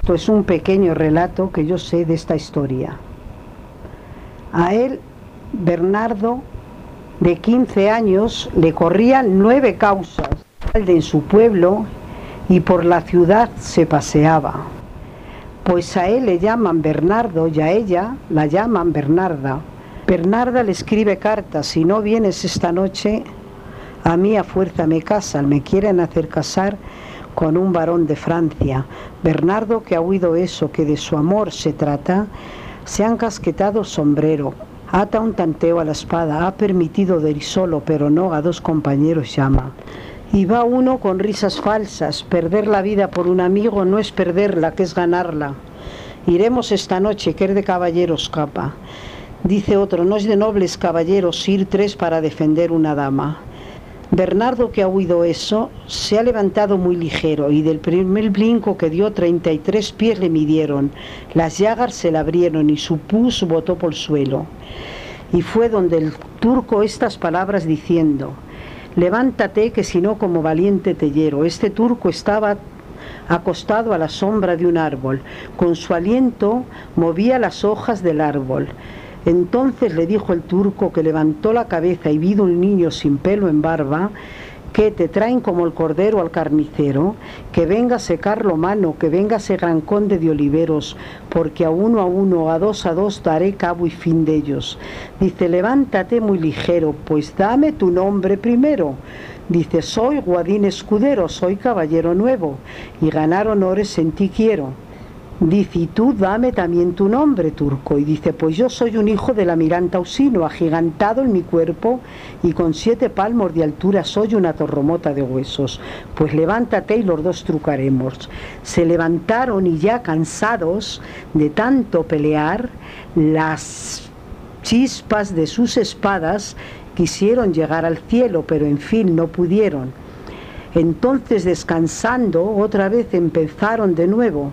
Esto es un pequeño relato que yo sé de esta historia. A él, Bernardo, de 15 años, le corrían nueve causas en su pueblo y por la ciudad se paseaba. Pues a él le llaman Bernardo y a ella la llaman Bernarda. Bernarda le escribe cartas, si no vienes esta noche, a mí a fuerza me casan, me quieren hacer casar con un varón de Francia. Bernardo, que ha oído eso, que de su amor se trata, se han casquetado sombrero, ata un tanteo a la espada, ha permitido de ir solo, pero no a dos compañeros llama. Y va uno con risas falsas, perder la vida por un amigo no es perderla, que es ganarla. Iremos esta noche, que es de caballeros capa. Dice otro, no es de nobles caballeros ir tres para defender una dama. Bernardo, que ha oído eso, se ha levantado muy ligero y del primer brinco que dio 33 pies le midieron. Las llagas se le abrieron y su pus botó por el suelo. Y fue donde el turco estas palabras diciendo, levántate que si no como valiente te hiero. Este turco estaba acostado a la sombra de un árbol, con su aliento movía las hojas del árbol. Entonces le dijo el turco que levantó la cabeza y vido un niño sin pelo en barba, que te traen como el cordero al carnicero, que venga Carlo mano, que venga gran conde de oliveros, porque a uno a uno, a dos a dos daré cabo y fin de ellos. Dice, levántate muy ligero, pues dame tu nombre primero. Dice, soy Guadín Escudero, soy caballero nuevo, y ganar honores en ti quiero. Dice, y tú dame también tu nombre, turco. Y dice, pues yo soy un hijo del almirante Ausino, agigantado en mi cuerpo y con siete palmos de altura soy una torromota de huesos. Pues levántate y los dos trucaremos. Se levantaron y ya cansados de tanto pelear, las chispas de sus espadas quisieron llegar al cielo, pero en fin no pudieron. Entonces descansando, otra vez empezaron de nuevo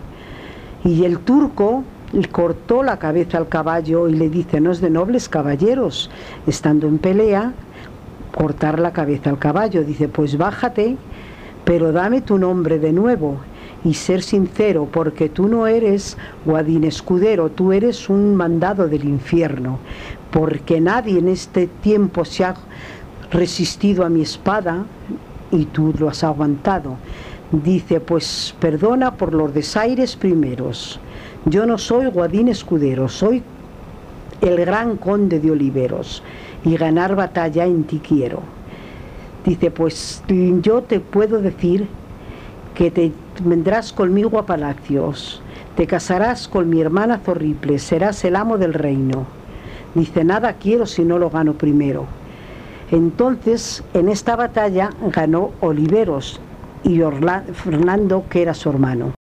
y el turco cortó la cabeza al caballo y le dice, no es de nobles caballeros, estando en pelea, cortar la cabeza al caballo. Dice, pues bájate, pero dame tu nombre de nuevo y ser sincero, porque tú no eres Guadín Escudero, tú eres un mandado del infierno, porque nadie en este tiempo se ha resistido a mi espada y tú lo has aguantado. Dice, pues perdona por los desaires primeros. Yo no soy Guadín Escudero, soy el gran conde de Oliveros y ganar batalla en ti quiero. Dice, pues yo te puedo decir que te vendrás conmigo a palacios, te casarás con mi hermana Zorriple, serás el amo del reino. Dice, nada quiero si no lo gano primero. Entonces, en esta batalla ganó Oliveros, y Fernando, que era su hermano.